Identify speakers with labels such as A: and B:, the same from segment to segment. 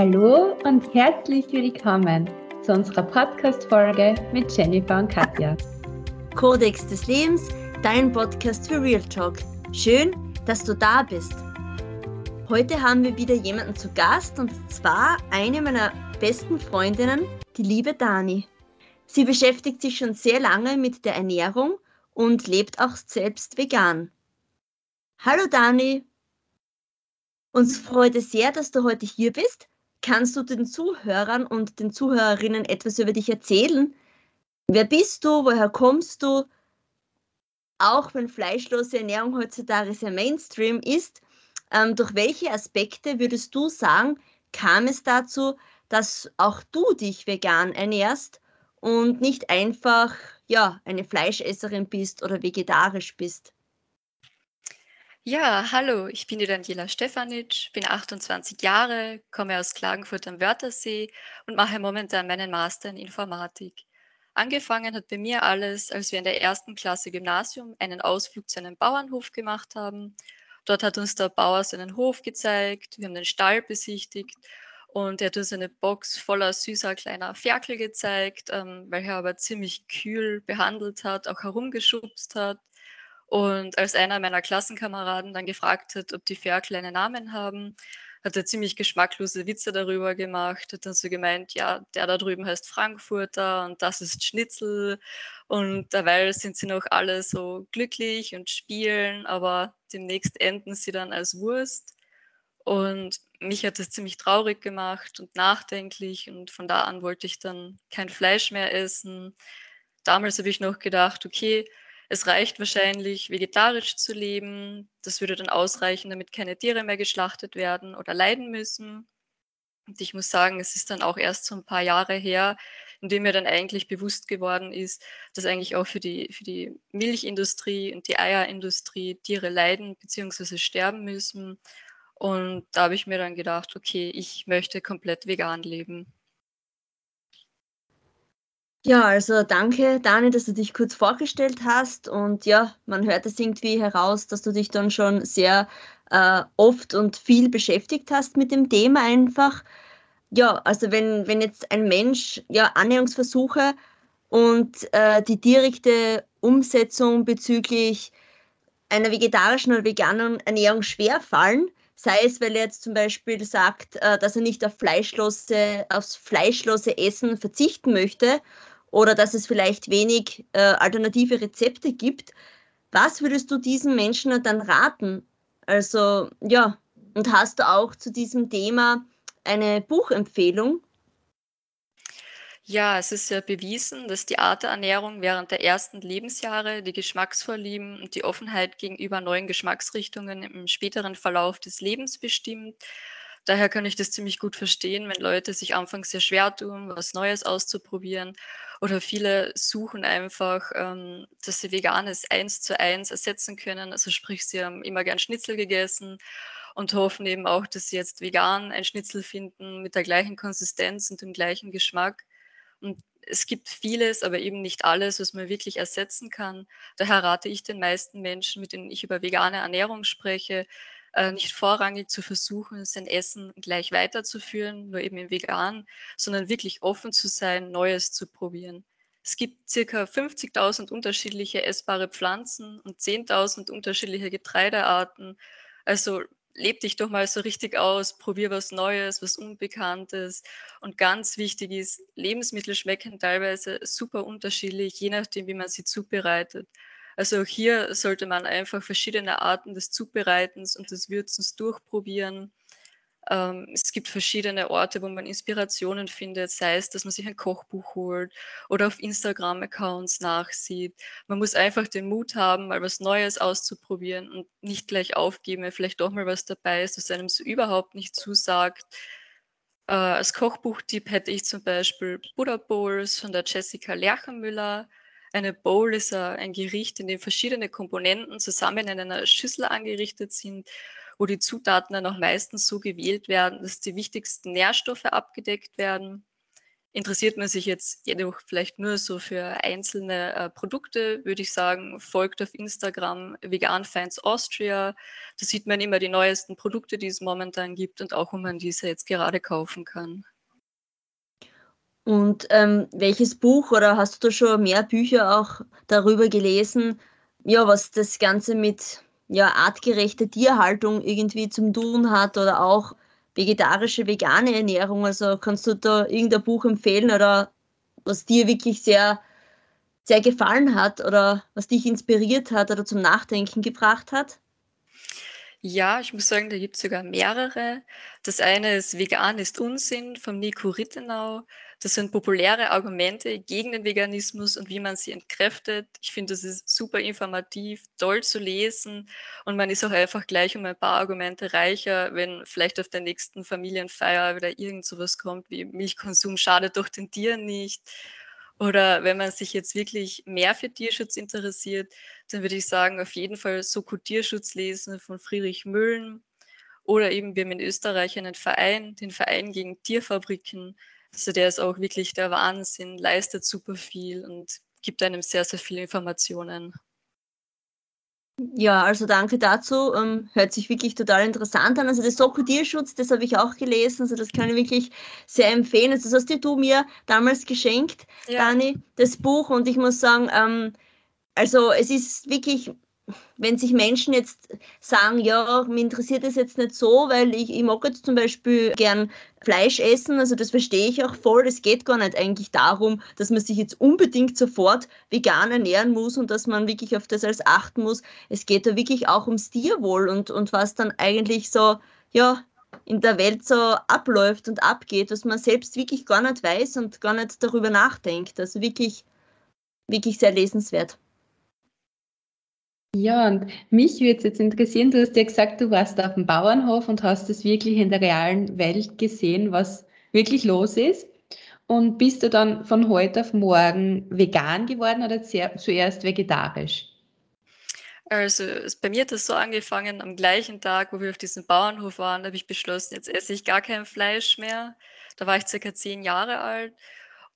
A: Hallo und herzlich willkommen zu unserer Podcast-Folge mit Jennifer und Katja.
B: Kodex des Lebens, dein Podcast für Real Talk. Schön, dass du da bist. Heute haben wir wieder jemanden zu Gast und zwar eine meiner besten Freundinnen, die liebe Dani. Sie beschäftigt sich schon sehr lange mit der Ernährung und lebt auch selbst vegan. Hallo Dani. Uns freut es sehr, dass du heute hier bist. Kannst du den Zuhörern und den Zuhörerinnen etwas über dich erzählen? Wer bist du? Woher kommst du? Auch wenn fleischlose Ernährung heutzutage sehr Mainstream ist, ähm, durch welche Aspekte würdest du sagen, kam es dazu, dass auch du dich vegan ernährst und nicht einfach ja, eine Fleischesserin bist oder vegetarisch bist?
C: Ja, hallo, ich bin die Daniela Stefanitsch, bin 28 Jahre, komme aus Klagenfurt am Wörthersee und mache momentan meinen Master in Informatik. Angefangen hat bei mir alles, als wir in der ersten Klasse Gymnasium einen Ausflug zu einem Bauernhof gemacht haben. Dort hat uns der Bauer seinen Hof gezeigt, wir haben den Stall besichtigt und er hat uns eine Box voller süßer kleiner Ferkel gezeigt, ähm, weil er aber ziemlich kühl behandelt hat, auch herumgeschubst hat. Und als einer meiner Klassenkameraden dann gefragt hat, ob die Ferkel einen Namen haben, hat er ziemlich geschmacklose Witze darüber gemacht, hat dann so gemeint, ja, der da drüben heißt Frankfurter und das ist Schnitzel und derweil sind sie noch alle so glücklich und spielen, aber demnächst enden sie dann als Wurst. Und mich hat das ziemlich traurig gemacht und nachdenklich und von da an wollte ich dann kein Fleisch mehr essen. Damals habe ich noch gedacht, okay, es reicht wahrscheinlich, vegetarisch zu leben. Das würde dann ausreichen, damit keine Tiere mehr geschlachtet werden oder leiden müssen. Und ich muss sagen, es ist dann auch erst so ein paar Jahre her, in dem mir dann eigentlich bewusst geworden ist, dass eigentlich auch für die, für die Milchindustrie und die Eierindustrie Tiere leiden bzw. sterben müssen. Und da habe ich mir dann gedacht, okay, ich möchte komplett vegan leben.
B: Ja, also danke, Dani, dass du dich kurz vorgestellt hast. Und ja, man hört es irgendwie heraus, dass du dich dann schon sehr äh, oft und viel beschäftigt hast mit dem Thema einfach. Ja, also wenn, wenn jetzt ein Mensch ja Annäherungsversuche und äh, die direkte Umsetzung bezüglich einer vegetarischen oder veganen Ernährung schwerfallen, sei es, weil er jetzt zum Beispiel sagt, äh, dass er nicht auf fleischlose, aufs fleischlose Essen verzichten möchte oder dass es vielleicht wenig äh, alternative Rezepte gibt. Was würdest du diesen Menschen dann raten? Also ja, und hast du auch zu diesem Thema eine Buchempfehlung?
C: Ja, es ist ja bewiesen, dass die Art der Ernährung während der ersten Lebensjahre die Geschmacksvorlieben und die Offenheit gegenüber neuen Geschmacksrichtungen im späteren Verlauf des Lebens bestimmt. Daher kann ich das ziemlich gut verstehen, wenn Leute sich anfangs sehr schwer tun, was Neues auszuprobieren. Oder viele suchen einfach, ähm, dass sie Veganes eins zu eins ersetzen können. Also sprich, sie haben immer gern Schnitzel gegessen und hoffen eben auch, dass sie jetzt vegan ein Schnitzel finden mit der gleichen Konsistenz und dem gleichen Geschmack. Und es gibt vieles, aber eben nicht alles, was man wirklich ersetzen kann. Daher rate ich den meisten Menschen, mit denen ich über vegane Ernährung spreche, äh, nicht vorrangig zu versuchen, sein Essen gleich weiterzuführen, nur eben im Vegan, sondern wirklich offen zu sein, Neues zu probieren. Es gibt circa 50.000 unterschiedliche essbare Pflanzen und 10.000 unterschiedliche Getreidearten. Also leb dich doch mal so richtig aus, probier was Neues, was Unbekanntes. Und ganz wichtig ist, Lebensmittel schmecken teilweise super unterschiedlich, je nachdem, wie man sie zubereitet. Also auch hier sollte man einfach verschiedene Arten des Zubereitens und des Würzens durchprobieren. Ähm, es gibt verschiedene Orte, wo man Inspirationen findet, sei es, dass man sich ein Kochbuch holt oder auf Instagram-Accounts nachsieht. Man muss einfach den Mut haben, mal was Neues auszuprobieren und nicht gleich aufgeben, wenn vielleicht doch mal was dabei ist, das einem so überhaupt nicht zusagt. Äh, als Kochbuchtipp hätte ich zum Beispiel Buddha Bowls von der Jessica Lerchenmüller. Eine Bowl ist ein Gericht, in dem verschiedene Komponenten zusammen in einer Schüssel angerichtet sind, wo die Zutaten dann auch meistens so gewählt werden, dass die wichtigsten Nährstoffe abgedeckt werden. Interessiert man sich jetzt jedoch vielleicht nur so für einzelne äh, Produkte, würde ich sagen, folgt auf Instagram Vegan Finds Austria. Da sieht man immer die neuesten Produkte, die es momentan gibt und auch, wo man diese jetzt gerade kaufen kann.
B: Und ähm, welches Buch oder hast du da schon mehr Bücher auch darüber gelesen, ja, was das Ganze mit ja, artgerechter Tierhaltung irgendwie zum tun hat oder auch vegetarische, vegane Ernährung. Also kannst du da irgendein Buch empfehlen oder was dir wirklich sehr, sehr gefallen hat oder was dich inspiriert hat oder zum Nachdenken gebracht hat?
C: Ja, ich muss sagen, da gibt es sogar mehrere. Das eine ist Vegan ist Unsinn von Nico Rittenau. Das sind populäre Argumente gegen den Veganismus und wie man sie entkräftet. Ich finde, das ist super informativ, toll zu lesen und man ist auch einfach gleich um ein paar Argumente reicher, wenn vielleicht auf der nächsten Familienfeier wieder irgend sowas kommt wie Milchkonsum schadet doch den Tieren nicht. Oder wenn man sich jetzt wirklich mehr für Tierschutz interessiert, dann würde ich sagen, auf jeden Fall Soko Tierschutz lesen von Friedrich Müllen. Oder eben, wir haben in Österreich einen Verein, den Verein gegen Tierfabriken. Also der ist auch wirklich der Wahnsinn, leistet super viel und gibt einem sehr, sehr viele Informationen.
B: Ja, also danke dazu. Ähm, hört sich wirklich total interessant an. Also das Soko-Tierschutz, das habe ich auch gelesen. Also das kann ich wirklich sehr empfehlen. Also das hast du mir damals geschenkt, ja. Dani, das Buch. Und ich muss sagen, ähm, also es ist wirklich wenn sich Menschen jetzt sagen, ja, mir interessiert das jetzt nicht so, weil ich, ich mag jetzt zum Beispiel gern Fleisch essen, also das verstehe ich auch voll. Es geht gar nicht eigentlich darum, dass man sich jetzt unbedingt sofort vegan ernähren muss und dass man wirklich auf das alles achten muss. Es geht da wirklich auch ums Tierwohl und, und was dann eigentlich so, ja, in der Welt so abläuft und abgeht, was man selbst wirklich gar nicht weiß und gar nicht darüber nachdenkt. Also wirklich, wirklich sehr lesenswert.
A: Ja, und mich würde es jetzt interessieren, du hast ja gesagt, du warst auf dem Bauernhof und hast es wirklich in der realen Welt gesehen, was wirklich los ist. Und bist du dann von heute auf morgen vegan geworden oder zuerst vegetarisch?
C: Also bei mir hat das so angefangen, am gleichen Tag, wo wir auf diesem Bauernhof waren, habe ich beschlossen, jetzt esse ich gar kein Fleisch mehr. Da war ich circa zehn Jahre alt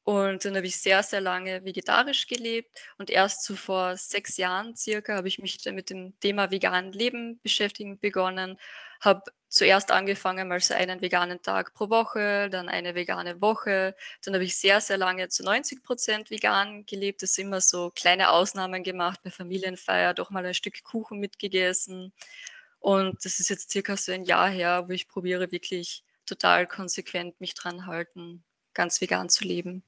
C: und dann habe ich sehr, sehr lange vegetarisch gelebt und erst so vor sechs Jahren circa habe ich mich mit dem Thema veganen Leben beschäftigen begonnen. Habe zuerst angefangen mal so einen veganen Tag pro Woche, dann eine vegane Woche. Dann habe ich sehr, sehr lange zu 90 Prozent vegan gelebt. Das immer so kleine Ausnahmen gemacht, bei Familienfeier doch mal ein Stück Kuchen mitgegessen. Und das ist jetzt circa so ein Jahr her, wo ich probiere wirklich total konsequent mich dran halten, ganz vegan zu leben.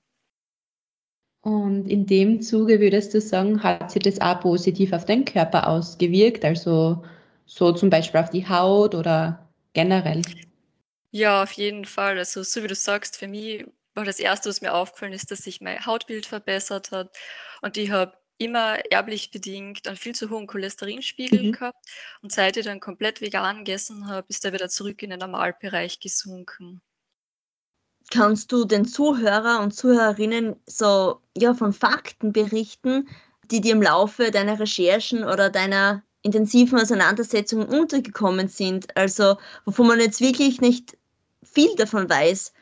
A: Und in dem Zuge würdest du sagen, hat sich das auch positiv auf den Körper ausgewirkt, also so zum Beispiel auf die Haut oder generell?
C: Ja, auf jeden Fall. Also so wie du sagst, für mich war das Erste, was mir aufgefallen ist, dass sich mein Hautbild verbessert hat. Und ich habe immer erblich bedingt einen viel zu hohen Cholesterinspiegel mhm. gehabt. Und seit ich dann komplett vegan gegessen habe, ist er wieder zurück in den Normalbereich gesunken
B: kannst du den Zuhörer und Zuhörerinnen so ja, von Fakten berichten, die dir im Laufe deiner Recherchen oder deiner intensiven Auseinandersetzung untergekommen sind? Also, wovon man jetzt wirklich nicht viel davon weiß.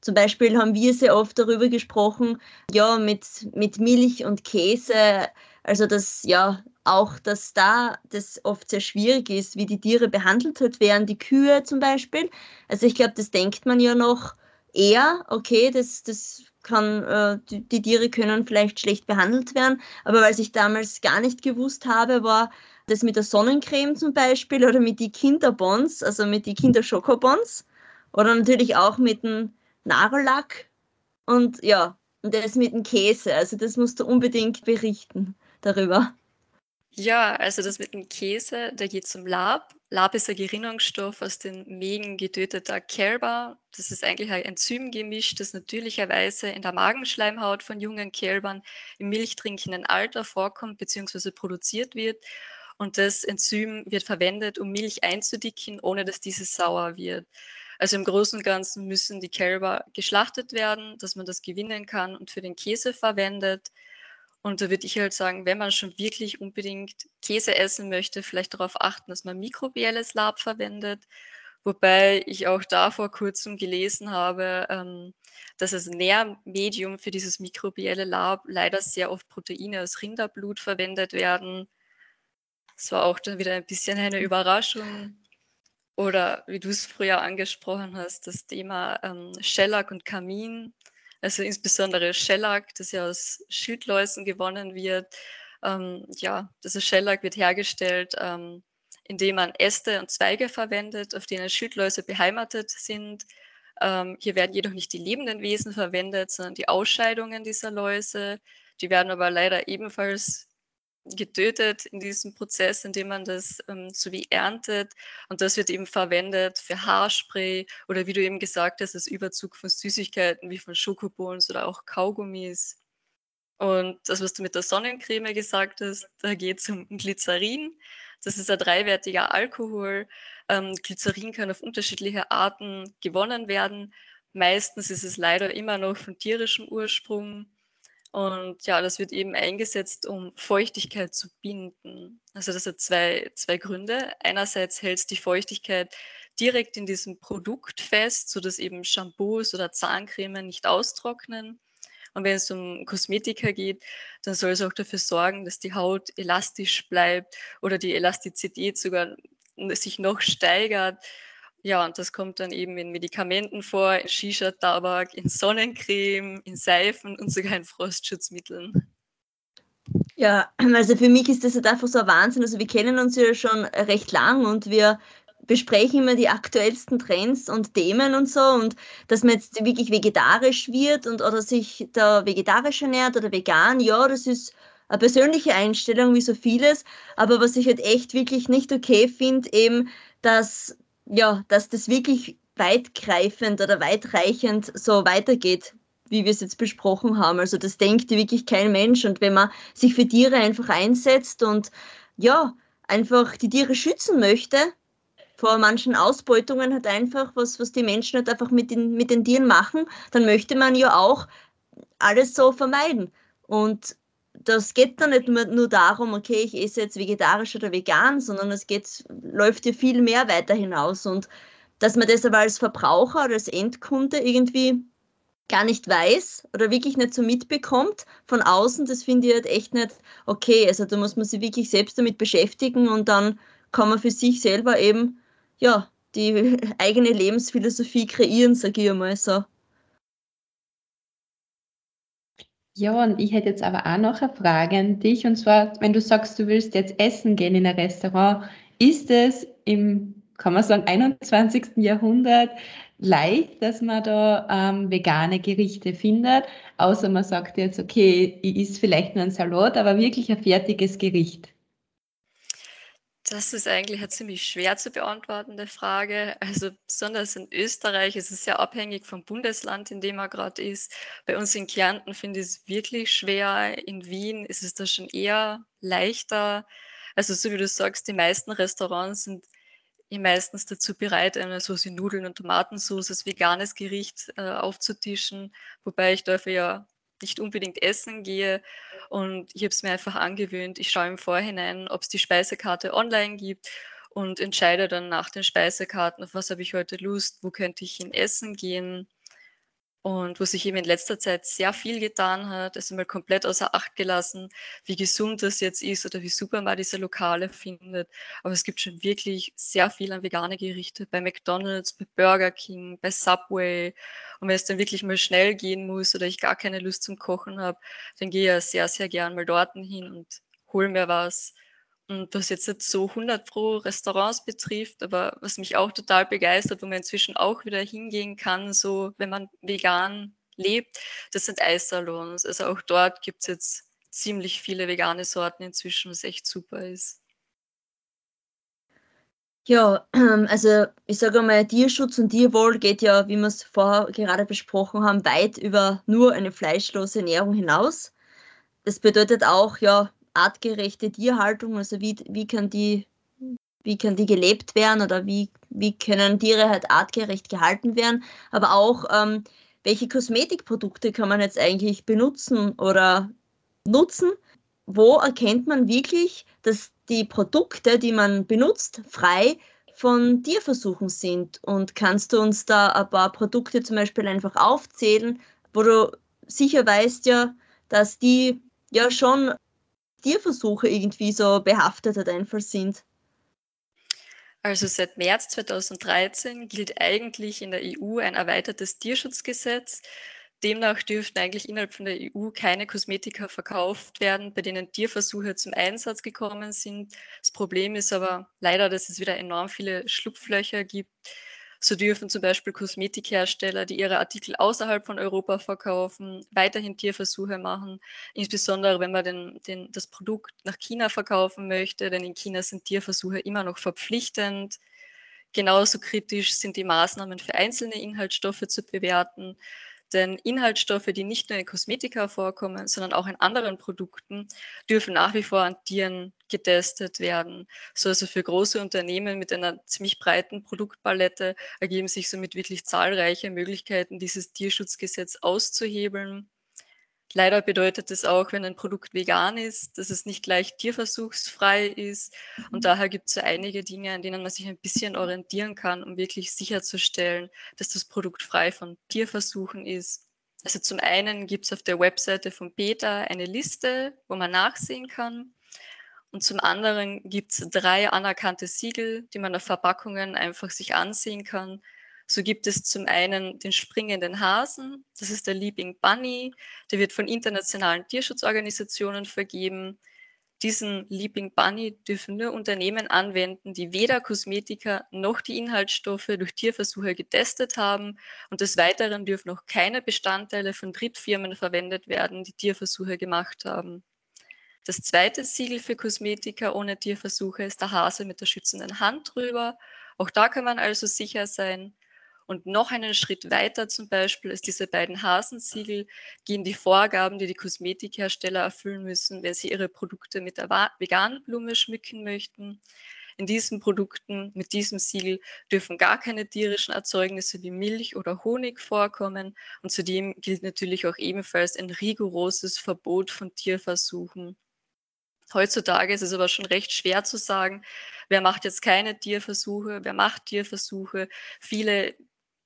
B: Zum Beispiel haben wir sehr oft darüber gesprochen, ja, mit, mit Milch und Käse, also dass ja auch, dass da das oft sehr schwierig ist, wie die Tiere behandelt werden, die Kühe zum Beispiel. Also ich glaube, das denkt man ja noch eher, okay, das, das kann, äh, die, die, Tiere können vielleicht schlecht behandelt werden, aber was ich damals gar nicht gewusst habe, war das mit der Sonnencreme zum Beispiel oder mit die Kinderbons, also mit die Kinderschokobons oder natürlich auch mit dem Nagellack und ja, und das mit dem Käse, also das musst du unbedingt berichten darüber.
C: Ja, also das mit dem Käse, da geht es um Lab. Lab ist ein Gerinnungsstoff aus den Mägen getöteter Kälber. Das ist eigentlich ein Enzymgemisch, das natürlicherweise in der Magenschleimhaut von jungen Kälbern im milchtrinkenden Alter vorkommt bzw. produziert wird. Und das Enzym wird verwendet, um Milch einzudicken, ohne dass diese sauer wird. Also im Großen und Ganzen müssen die Kälber geschlachtet werden, dass man das gewinnen kann und für den Käse verwendet. Und da würde ich halt sagen, wenn man schon wirklich unbedingt Käse essen möchte, vielleicht darauf achten, dass man mikrobielles Lab verwendet. Wobei ich auch da vor kurzem gelesen habe, ähm, dass das Nährmedium für dieses mikrobielle Lab leider sehr oft Proteine aus Rinderblut verwendet werden. Das war auch dann wieder ein bisschen eine Überraschung. Oder wie du es früher angesprochen hast, das Thema ähm, Shellac und Kamin. Also insbesondere Shellac, das ja aus Schildläusen gewonnen wird. Ähm, ja, das Shellac wird hergestellt, ähm, indem man Äste und Zweige verwendet, auf denen Schildläuse beheimatet sind. Ähm, hier werden jedoch nicht die lebenden Wesen verwendet, sondern die Ausscheidungen dieser Läuse. Die werden aber leider ebenfalls getötet in diesem Prozess, indem man das ähm, so wie erntet. Und das wird eben verwendet für Haarspray oder wie du eben gesagt hast, als Überzug von Süßigkeiten wie von Schokobons oder auch Kaugummis. Und das, was du mit der Sonnencreme gesagt hast, da geht es um Glycerin. Das ist ein dreiwertiger Alkohol. Ähm, Glycerin kann auf unterschiedliche Arten gewonnen werden. Meistens ist es leider immer noch von tierischem Ursprung. Und ja, das wird eben eingesetzt, um Feuchtigkeit zu binden. Also das hat zwei, zwei Gründe. Einerseits hält es die Feuchtigkeit direkt in diesem Produkt fest, sodass eben Shampoos oder Zahncreme nicht austrocknen. Und wenn es um Kosmetika geht, dann soll es auch dafür sorgen, dass die Haut elastisch bleibt oder die Elastizität sogar sich noch steigert. Ja, und das kommt dann eben in Medikamenten vor, in Shisha-Tabak, in Sonnencreme, in Seifen und sogar in Frostschutzmitteln.
B: Ja, also für mich ist das halt einfach so ein Wahnsinn. Also wir kennen uns ja schon recht lang und wir besprechen immer die aktuellsten Trends und Themen und so und dass man jetzt wirklich vegetarisch wird und oder sich da vegetarisch ernährt oder vegan, ja, das ist eine persönliche Einstellung wie so vieles, aber was ich halt echt wirklich nicht okay finde, eben, dass ja, dass das wirklich weitgreifend oder weitreichend so weitergeht, wie wir es jetzt besprochen haben. Also das denkt wirklich kein Mensch. Und wenn man sich für Tiere einfach einsetzt und ja, einfach die Tiere schützen möchte, vor manchen Ausbeutungen hat einfach, was, was die Menschen halt einfach mit den, mit den Tieren machen, dann möchte man ja auch alles so vermeiden. Und das geht dann nicht nur, nur darum, okay, ich esse jetzt vegetarisch oder vegan, sondern es geht, läuft ja viel mehr weiter hinaus. Und dass man das aber als Verbraucher oder als Endkunde irgendwie gar nicht weiß oder wirklich nicht so mitbekommt von außen, das finde ich halt echt nicht okay. Also da muss man sich wirklich selbst damit beschäftigen und dann kann man für sich selber eben ja die eigene Lebensphilosophie kreieren, sage ich einmal so.
A: Ja, und ich hätte jetzt aber auch noch eine Frage an dich. Und zwar, wenn du sagst, du willst jetzt essen gehen in ein Restaurant, ist es im, kann man sagen, 21. Jahrhundert leicht, dass man da ähm, vegane Gerichte findet? Außer man sagt jetzt, okay, ich esse vielleicht nur ein Salat, aber wirklich ein fertiges Gericht.
C: Das ist eigentlich eine ziemlich schwer zu beantwortende Frage. Also besonders in Österreich ist es sehr abhängig vom Bundesland, in dem man gerade ist. Bei uns in Kärnten finde ich es wirklich schwer. In Wien ist es da schon eher leichter. Also so wie du sagst, die meisten Restaurants sind eh meistens dazu bereit, eine Soße Nudeln und Tomatensauce als veganes Gericht äh, aufzutischen, wobei ich dafür ja nicht unbedingt essen gehe. Und ich habe es mir einfach angewöhnt. Ich schaue im Vorhinein, ob es die Speisekarte online gibt und entscheide dann nach den Speisekarten, auf was habe ich heute Lust, wo könnte ich hin essen gehen. Und wo sich eben in letzter Zeit sehr viel getan hat, ist mal komplett außer Acht gelassen, wie gesund das jetzt ist oder wie super man diese Lokale findet. Aber es gibt schon wirklich sehr viel an vegane Gerichte bei McDonald's, bei Burger King, bei Subway. Und wenn es dann wirklich mal schnell gehen muss oder ich gar keine Lust zum Kochen habe, dann gehe ich ja sehr, sehr gern mal dorten hin und hole mir was. Und was jetzt nicht so 100 pro Restaurants betrifft, aber was mich auch total begeistert, wo man inzwischen auch wieder hingehen kann, so wenn man vegan lebt, das sind Eissalons. Also auch dort gibt es jetzt ziemlich viele vegane Sorten inzwischen, was echt super ist.
B: Ja, also ich sage mal, Tierschutz und Tierwohl geht ja, wie wir es vorher gerade besprochen haben, weit über nur eine fleischlose Ernährung hinaus. Das bedeutet auch, ja, artgerechte Tierhaltung, also wie, wie kann die wie kann die gelebt werden oder wie, wie können Tiere halt artgerecht gehalten werden, aber auch ähm, welche Kosmetikprodukte kann man jetzt eigentlich benutzen oder nutzen, wo erkennt man wirklich, dass die Produkte, die man benutzt, frei von Tierversuchen sind. Und kannst du uns da ein paar Produkte zum Beispiel einfach aufzählen, wo du sicher weißt ja, dass die ja schon Tierversuche irgendwie so behaftet einfach sind?
C: Also seit März 2013 gilt eigentlich in der EU ein erweitertes Tierschutzgesetz. Demnach dürften eigentlich innerhalb von der EU keine Kosmetika verkauft werden, bei denen Tierversuche zum Einsatz gekommen sind. Das Problem ist aber leider, dass es wieder enorm viele Schlupflöcher gibt. So dürfen zum Beispiel Kosmetikhersteller, die ihre Artikel außerhalb von Europa verkaufen, weiterhin Tierversuche machen, insbesondere wenn man den, den, das Produkt nach China verkaufen möchte, denn in China sind Tierversuche immer noch verpflichtend. Genauso kritisch sind die Maßnahmen für einzelne Inhaltsstoffe zu bewerten. Denn Inhaltsstoffe, die nicht nur in Kosmetika vorkommen, sondern auch in anderen Produkten, dürfen nach wie vor an Tieren getestet werden. So also für große Unternehmen mit einer ziemlich breiten Produktpalette ergeben sich somit wirklich zahlreiche Möglichkeiten, dieses Tierschutzgesetz auszuhebeln. Leider bedeutet es auch, wenn ein Produkt vegan ist, dass es nicht gleich tierversuchsfrei ist. Und mhm. daher gibt es so einige Dinge, an denen man sich ein bisschen orientieren kann, um wirklich sicherzustellen, dass das Produkt frei von Tierversuchen ist. Also zum einen gibt es auf der Webseite von PETA eine Liste, wo man nachsehen kann. Und zum anderen gibt es drei anerkannte Siegel, die man auf Verpackungen einfach sich ansehen kann, so gibt es zum einen den springenden Hasen, das ist der Leaping Bunny, der wird von internationalen Tierschutzorganisationen vergeben. Diesen Leaping Bunny dürfen nur Unternehmen anwenden, die weder Kosmetika noch die Inhaltsstoffe durch Tierversuche getestet haben. Und des Weiteren dürfen auch keine Bestandteile von Drittfirmen verwendet werden, die Tierversuche gemacht haben. Das zweite Siegel für Kosmetika ohne Tierversuche ist der Hase mit der schützenden Hand drüber. Auch da kann man also sicher sein. Und noch einen Schritt weiter zum Beispiel als diese beiden Hasensiegel gehen die Vorgaben, die die Kosmetikhersteller erfüllen müssen, wenn sie ihre Produkte mit der veganen Blume schmücken möchten. In diesen Produkten mit diesem Siegel dürfen gar keine tierischen Erzeugnisse wie Milch oder Honig vorkommen. Und zudem gilt natürlich auch ebenfalls ein rigoroses Verbot von Tierversuchen. Heutzutage ist es aber schon recht schwer zu sagen, wer macht jetzt keine Tierversuche, wer macht Tierversuche. Viele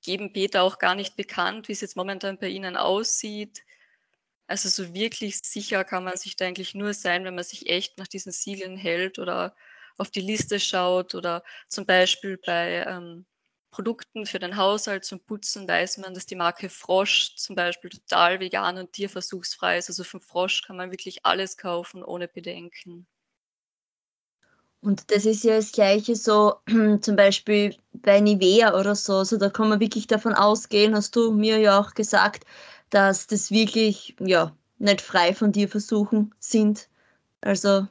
C: geben Beta auch gar nicht bekannt, wie es jetzt momentan bei Ihnen aussieht. Also so wirklich sicher kann man sich da eigentlich nur sein, wenn man sich echt nach diesen Siegeln hält oder auf die Liste schaut oder zum Beispiel bei ähm, Produkten für den Haushalt zum Putzen weiß man, dass die Marke Frosch zum Beispiel total vegan und tierversuchsfrei ist. Also vom Frosch kann man wirklich alles kaufen ohne Bedenken.
B: Und das ist ja das Gleiche so zum Beispiel bei Nivea oder so. Also da kann man wirklich davon ausgehen, hast du mir ja auch gesagt, dass das wirklich ja nicht frei von dir versuchen sind. Also,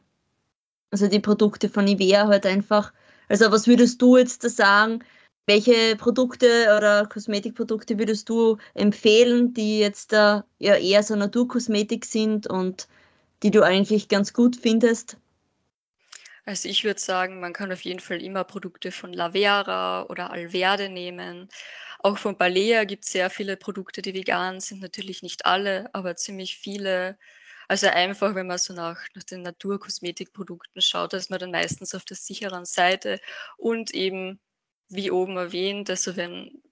B: also die Produkte von Nivea halt einfach. Also was würdest du jetzt da sagen? Welche Produkte oder Kosmetikprodukte würdest du empfehlen, die jetzt da ja eher so Naturkosmetik sind und die du eigentlich ganz gut findest?
C: Also ich würde sagen, man kann auf jeden Fall immer Produkte von Lavera oder Alverde nehmen. Auch von Balea gibt es sehr viele Produkte, die vegan sind. Natürlich nicht alle, aber ziemlich viele. Also einfach, wenn man so nach, nach den Naturkosmetikprodukten schaut, ist man dann meistens auf der sicheren Seite. Und eben, wie oben erwähnt, also wenn,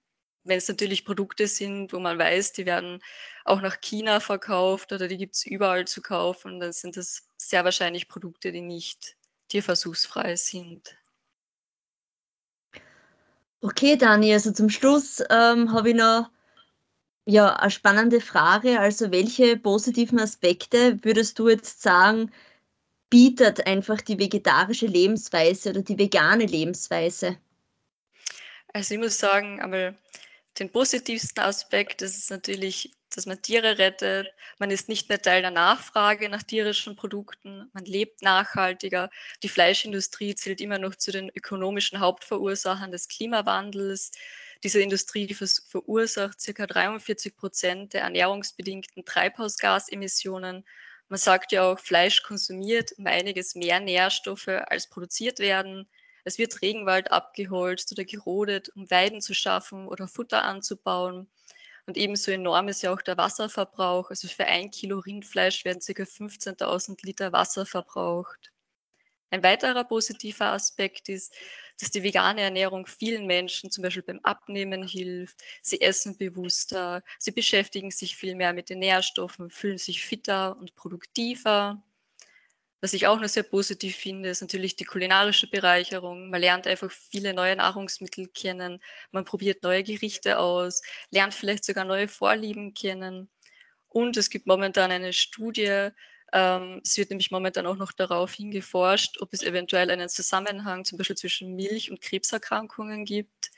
C: wenn es natürlich Produkte sind, wo man weiß, die werden auch nach China verkauft oder die gibt es überall zu kaufen, dann sind das sehr wahrscheinlich Produkte, die nicht tierversuchsfrei sind.
B: Okay, Dani, also zum Schluss ähm, habe ich noch ja, eine spannende Frage. Also welche positiven Aspekte würdest du jetzt sagen, bietet einfach die vegetarische Lebensweise oder die vegane Lebensweise?
C: Also ich muss sagen, aber den positivsten Aspekt das ist natürlich dass man Tiere rettet. Man ist nicht mehr Teil der Nachfrage nach tierischen Produkten. Man lebt nachhaltiger. Die Fleischindustrie zählt immer noch zu den ökonomischen Hauptverursachern des Klimawandels. Diese Industrie verursacht ca. 43 Prozent der ernährungsbedingten Treibhausgasemissionen. Man sagt ja auch, Fleisch konsumiert um einiges mehr Nährstoffe, als produziert werden. Es wird Regenwald abgeholzt oder gerodet, um Weiden zu schaffen oder Futter anzubauen. Und ebenso enorm ist ja auch der Wasserverbrauch. Also für ein Kilo Rindfleisch werden ca. 15.000 Liter Wasser verbraucht. Ein weiterer positiver Aspekt ist, dass die vegane Ernährung vielen Menschen zum Beispiel beim Abnehmen hilft. Sie essen bewusster, sie beschäftigen sich viel mehr mit den Nährstoffen, fühlen sich fitter und produktiver. Was ich auch noch sehr positiv finde, ist natürlich die kulinarische Bereicherung. Man lernt einfach viele neue Nahrungsmittel kennen, man probiert neue Gerichte aus, lernt vielleicht sogar neue Vorlieben kennen. Und es gibt momentan eine Studie, ähm, es wird nämlich momentan auch noch darauf hingeforscht, ob es eventuell einen Zusammenhang zum Beispiel zwischen Milch- und Krebserkrankungen gibt.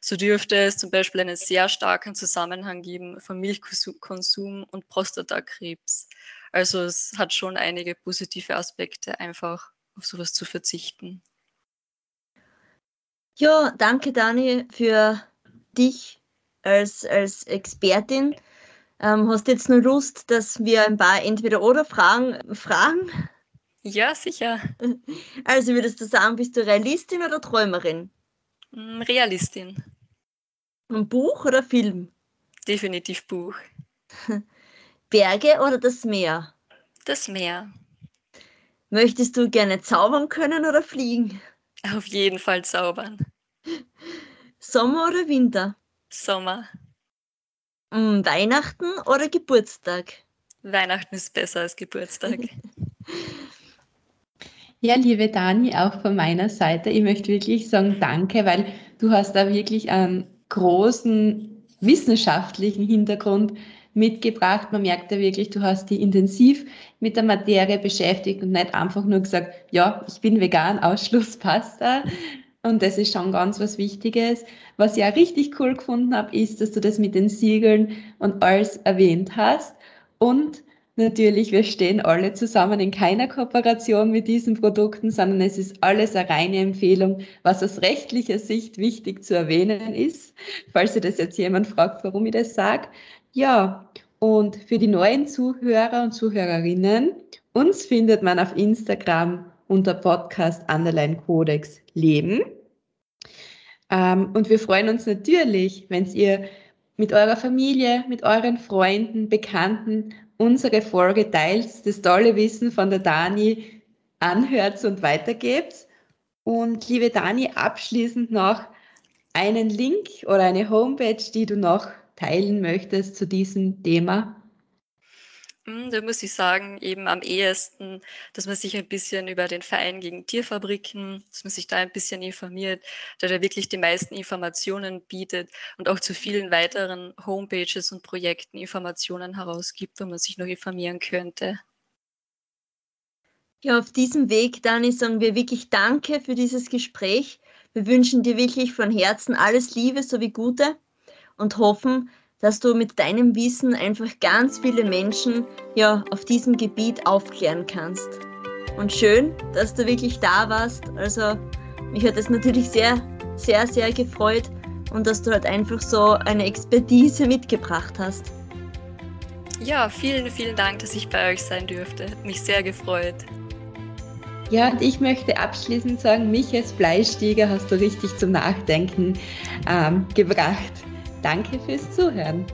C: So dürfte es zum Beispiel einen sehr starken Zusammenhang geben von Milchkonsum und Prostatakrebs. Also es hat schon einige positive Aspekte, einfach auf sowas zu verzichten.
B: Ja, danke Dani für dich als, als Expertin. Ähm, hast du jetzt nur Lust, dass wir ein paar Entweder-Oder-Fragen fragen?
C: Ja, sicher.
B: Also würdest du sagen, bist du Realistin oder Träumerin?
C: Mm, Realistin.
B: Ein Buch oder Film?
C: Definitiv Buch.
B: Berge oder das Meer?
C: Das Meer.
B: Möchtest du gerne zaubern können oder fliegen?
C: Auf jeden Fall zaubern.
B: Sommer oder Winter?
C: Sommer.
B: Mm, Weihnachten oder Geburtstag?
C: Weihnachten ist besser als Geburtstag.
A: Ja, liebe Dani, auch von meiner Seite, ich möchte wirklich sagen Danke, weil du hast da wirklich einen großen wissenschaftlichen Hintergrund mitgebracht. Man merkt ja wirklich, du hast dich intensiv mit der Materie beschäftigt und nicht einfach nur gesagt, ja, ich bin vegan, Ausschluss passt da, und das ist schon ganz was Wichtiges. Was ich auch richtig cool gefunden habe, ist, dass du das mit den Siegeln und alles erwähnt hast. Und natürlich, wir stehen alle zusammen in keiner Kooperation mit diesen Produkten, sondern es ist alles eine reine Empfehlung, was aus rechtlicher Sicht wichtig zu erwähnen ist. Falls ihr das jetzt jemand fragt, warum ich das sage. Ja, und für die neuen Zuhörer und Zuhörerinnen, uns findet man auf Instagram unter Podcast Underline Codex Leben. Ähm, und wir freuen uns natürlich, wenn ihr mit eurer Familie, mit euren Freunden, Bekannten unsere Folge teilt, das tolle Wissen von der Dani anhört und weitergebt. Und liebe Dani, abschließend noch einen Link oder eine Homepage, die du noch teilen möchtest zu diesem Thema.
C: Hm, da muss ich sagen, eben am ehesten, dass man sich ein bisschen über den Verein gegen Tierfabriken, dass man sich da ein bisschen informiert, da der wirklich die meisten Informationen bietet und auch zu vielen weiteren Homepages und Projekten Informationen herausgibt, wo man sich noch informieren könnte.
B: Ja, auf diesem Weg, Dani, sagen wir wirklich Danke für dieses Gespräch. Wir wünschen dir wirklich von Herzen alles Liebe sowie Gute und hoffen, dass du mit deinem Wissen einfach ganz viele Menschen ja auf diesem Gebiet aufklären kannst. Und schön, dass du wirklich da warst. Also mich hat es natürlich sehr, sehr, sehr gefreut und dass du halt einfach so eine Expertise mitgebracht hast.
C: Ja, vielen, vielen Dank, dass ich bei euch sein dürfte. Mich sehr gefreut.
A: Ja, und ich möchte abschließend sagen, mich als Bleistieger hast du richtig zum Nachdenken ähm, gebracht. Danke fürs Zuhören.